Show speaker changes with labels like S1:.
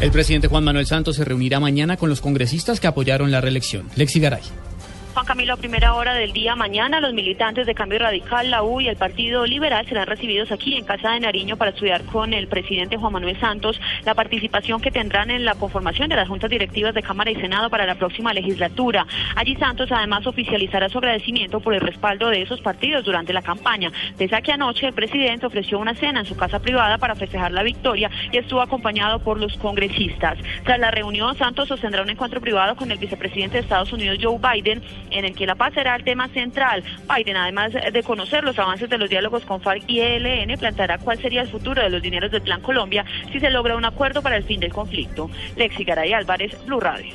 S1: El presidente Juan Manuel Santos se reunirá mañana con los congresistas que apoyaron la reelección. Lexi Garay.
S2: Juan Camilo, a primera hora del día mañana, los militantes de Cambio Radical, la U y el Partido Liberal serán recibidos aquí en Casa de Nariño para estudiar con el presidente Juan Manuel Santos la participación que tendrán en la conformación de las juntas directivas de Cámara y Senado para la próxima legislatura. Allí Santos además oficializará su agradecimiento por el respaldo de esos partidos durante la campaña. Desde que anoche el presidente ofreció una cena en su casa privada para festejar la victoria y estuvo acompañado por los congresistas. Tras la reunión, Santos sostendrá un encuentro privado con el vicepresidente de Estados Unidos, Joe Biden, en el que la paz será el tema central. Biden, además de conocer los avances de los diálogos con FARC y ELN, planteará cuál sería el futuro de los dineros del Plan Colombia si se logra un acuerdo para el fin del conflicto. Lexi Garay Álvarez, Blue Radio.